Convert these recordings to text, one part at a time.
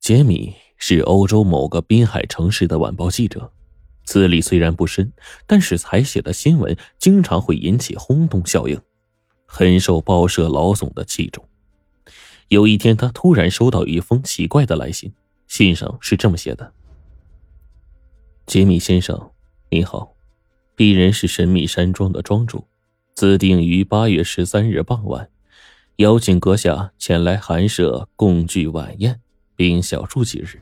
杰米是欧洲某个滨海城市的晚报记者，资历虽然不深，但是采写的新闻经常会引起轰动效应，很受报社老总的器重。有一天，他突然收到一封奇怪的来信，信上是这么写的：“杰米先生，你好，鄙人是神秘山庄的庄主，自定于八月十三日傍晚，邀请阁下前来寒舍共聚晚宴。”并小住几日。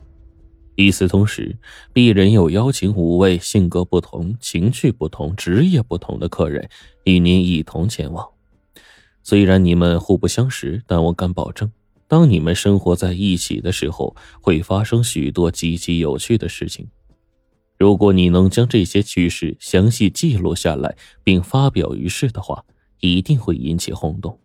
与此同时，鄙人又邀请五位性格不同、情趣不同、职业不同的客人与您一同前往。虽然你们互不相识，但我敢保证，当你们生活在一起的时候，会发生许多极其有趣的事情。如果你能将这些趣事详细记录下来，并发表于世的话，一定会引起轰动。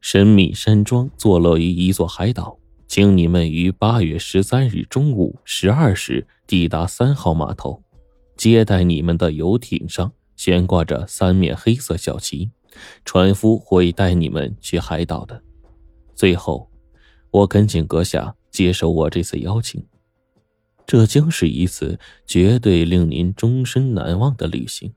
神秘山庄坐落于一座海岛，请你们于八月十三日中午十二时抵达三号码头。接待你们的游艇上悬挂着三面黑色小旗，船夫会带你们去海岛的。最后，我恳请阁下接受我这次邀请，这将是一次绝对令您终身难忘的旅行。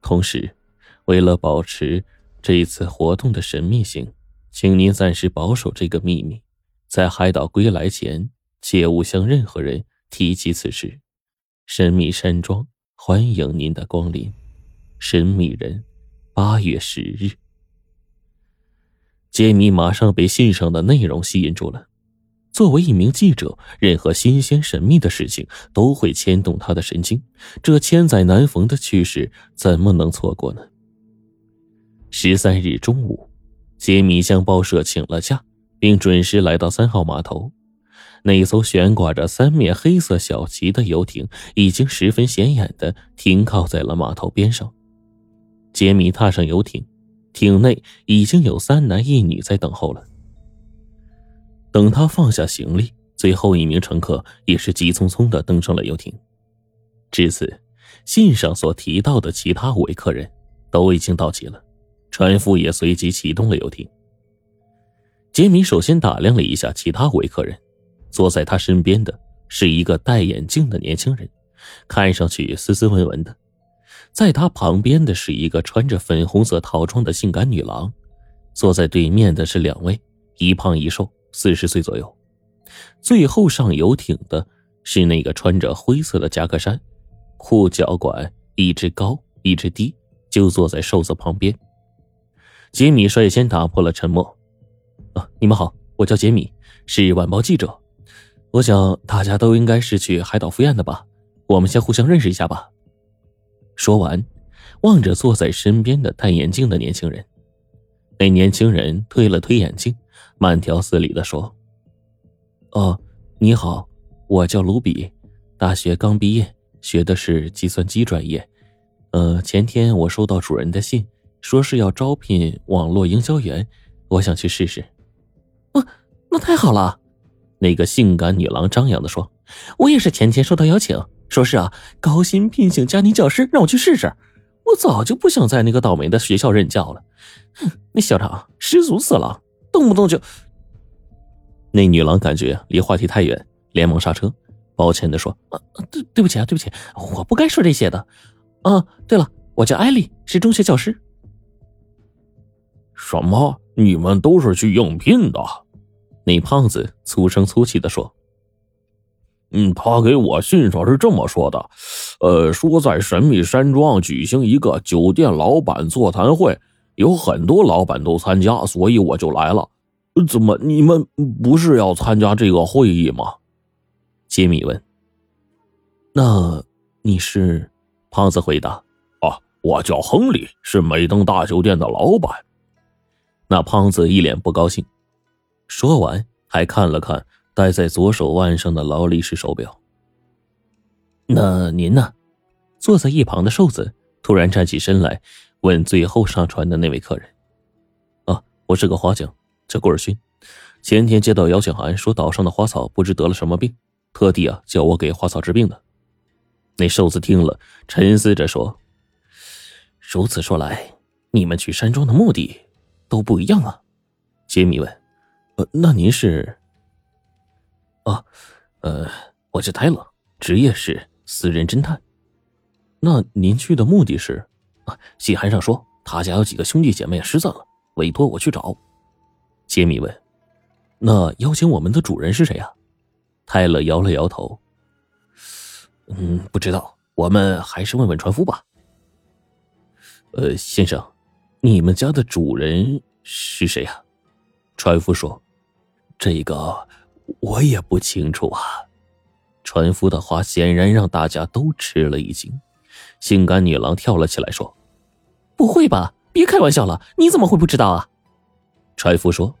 同时，为了保持。这一次活动的神秘性，请您暂时保守这个秘密。在海岛归来前，切勿向任何人提起此事。神秘山庄欢迎您的光临。神秘人，八月十日。杰米马上被信上的内容吸引住了。作为一名记者，任何新鲜神秘的事情都会牵动他的神经。这千载难逢的趣事，怎么能错过呢？十三日中午，杰米向报社请了假，并准时来到三号码头。那艘悬挂着三面黑色小旗的游艇已经十分显眼的停靠在了码头边上。杰米踏上游艇，艇内已经有三男一女在等候了。等他放下行李，最后一名乘客也是急匆匆的登上了游艇。至此，信上所提到的其他五位客人都已经到齐了。船夫也随即启动了游艇。杰米首先打量了一下其他五位客人，坐在他身边的是一个戴眼镜的年轻人，看上去斯斯文文的；在他旁边的是一个穿着粉红色套装的性感女郎；坐在对面的是两位，一胖一瘦，四十岁左右；最后上游艇的是那个穿着灰色的夹克衫，裤脚管一只高一只低，就坐在瘦子旁边。杰米率先打破了沉默：“啊，你们好，我叫杰米，是晚报记者。我想大家都应该是去海岛赴宴的吧？我们先互相认识一下吧。”说完，望着坐在身边的戴眼镜的年轻人，那年轻人推了推眼镜，慢条斯理的说：“哦，你好，我叫卢比，大学刚毕业，学的是计算机专业。呃，前天我收到主人的信。”说是要招聘网络营销员，我想去试试。哦，那太好了！那个性感女郎张扬的说：“我也是前天收到邀请，说是啊，高薪聘请家庭教师，让我去试试。我早就不想在那个倒霉的学校任教了。哼，那校长失足死了，动不动就……那女郎感觉离话题太远，连忙刹车，抱歉的说：“啊，对，对不起啊，对不起，我不该说这些的。啊，对了，我叫艾丽，是中学教师。”什么？你们都是去应聘的？那胖子粗声粗气的说：“嗯，他给我信上是这么说的，呃，说在神秘山庄举行一个酒店老板座谈会，有很多老板都参加，所以我就来了。怎么，你们不是要参加这个会议吗？”杰米问。“那你是？”胖子回答：“啊，我叫亨利，是美登大酒店的老板。”那胖子一脸不高兴，说完还看了看戴在左手腕上的劳力士手表。那您呢？坐在一旁的瘦子突然站起身来，问最后上船的那位客人：“啊，我是个花匠，叫古尔勋。前天接到邀请函，说岛上的花草不知得了什么病，特地啊叫我给花草治病的。”那瘦子听了，沉思着说：“如此说来，你们去山庄的目的……”都不一样啊，杰米问：“呃，那您是？”啊，呃，我叫泰勒，职业是私人侦探。那您去的目的是？啊，信函上说他家有几个兄弟姐妹失散了，委托我去找。杰米问：“那邀请我们的主人是谁呀？”泰勒摇了摇头：“嗯，不知道，我们还是问问船夫吧。”呃，先生，你们家的主人是谁呀？船夫说：“这个我也不清楚啊。”船夫的话显然让大家都吃了一惊。性感女郎跳了起来说：“不会吧？别开玩笑了！你怎么会不知道啊？”船夫说：“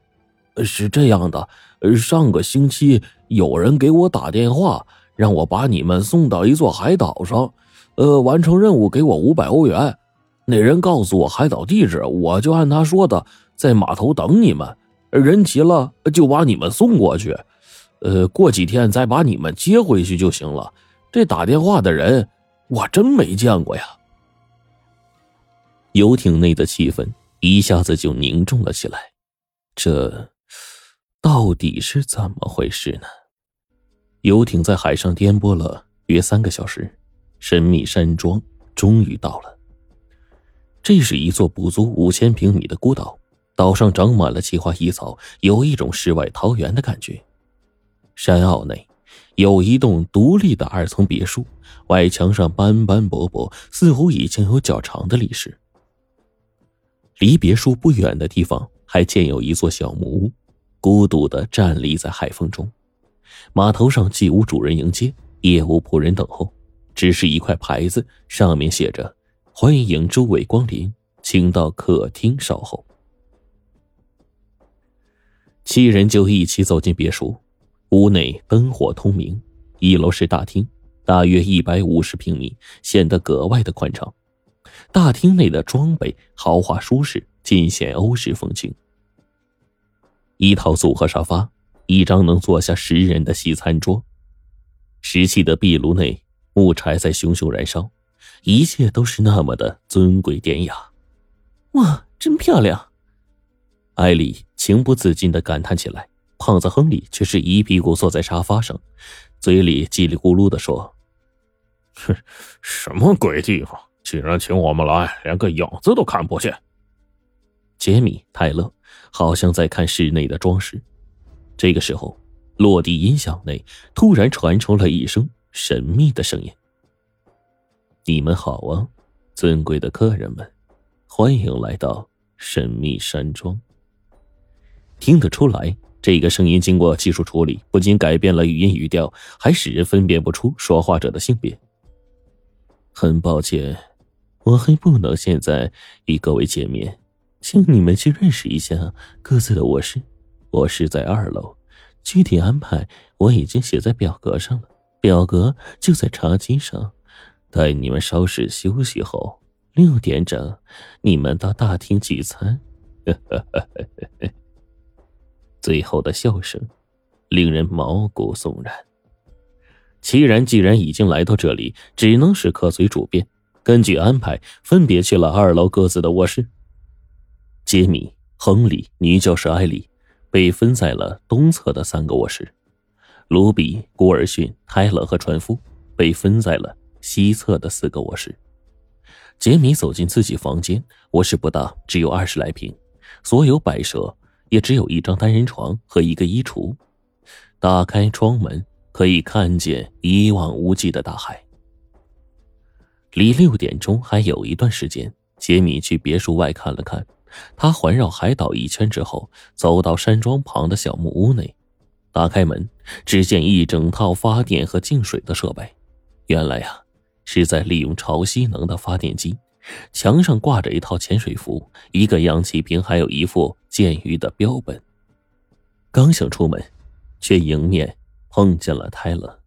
是这样的，上个星期有人给我打电话，让我把你们送到一座海岛上，呃，完成任务给我五百欧元。那人告诉我海岛地址，我就按他说的在码头等你们，人齐了就把你们送过去，呃，过几天再把你们接回去就行了。这打电话的人。”我真没见过呀！游艇内的气氛一下子就凝重了起来。这到底是怎么回事呢？游艇在海上颠簸了约三个小时，神秘山庄终于到了。这是一座不足五千平米的孤岛，岛上长满了奇花异草，有一种世外桃源的感觉。山坳内。有一栋独立的二层别墅，外墙上斑斑驳驳，似乎已经有较长的历史。离别墅不远的地方，还建有一座小木屋，孤独的站立在海风中。码头上既无主人迎接，也无仆人等候，只是一块牌子，上面写着：“欢迎诸位光临，请到客厅稍后。”七人就一起走进别墅。屋内灯火通明，一楼是大厅，大约一百五十平米，显得格外的宽敞。大厅内的装备豪华舒适，尽显欧式风情。一套组合沙发，一张能坐下十人的西餐桌，石砌的壁炉内木柴在熊熊燃烧，一切都是那么的尊贵典雅。哇，真漂亮！艾丽情不自禁的感叹起来。胖子亨利却是一屁股坐在沙发上，嘴里叽里咕噜的说：“哼，什么鬼地方，竟然请我们来，连个影子都看不见。”杰米·泰勒好像在看室内的装饰。这个时候，落地音响内突然传出了一声神秘的声音：“你们好啊，尊贵的客人们，欢迎来到神秘山庄。”听得出来。这个声音经过技术处理，不仅改变了语音语调，还使人分辨不出说话者的性别。很抱歉，我还不能现在与各位见面，请你们去认识一下各自的卧室。卧室在二楼，具体安排我已经写在表格上了，表格就在茶几上。待你们稍事休息后，六点整，你们到大厅聚餐。最后的笑声，令人毛骨悚然。齐然既然已经来到这里，只能是客随主便，根据安排，分别去了二楼各自的卧室。杰米、亨利、女教师艾莉被分在了东侧的三个卧室，卢比、古尔逊、泰勒和船夫被分在了西侧的四个卧室。杰米走进自己房间，卧室不大，只有二十来平，所有摆设。也只有一张单人床和一个衣橱。打开窗门，可以看见一望无际的大海。离六点钟还有一段时间，杰米去别墅外看了看。他环绕海岛一圈之后，走到山庄旁的小木屋内，打开门，只见一整套发电和净水的设备。原来呀，是在利用潮汐能的发电机。墙上挂着一套潜水服，一个氧气瓶，还有一副剑鱼的标本。刚想出门，却迎面碰见了泰勒。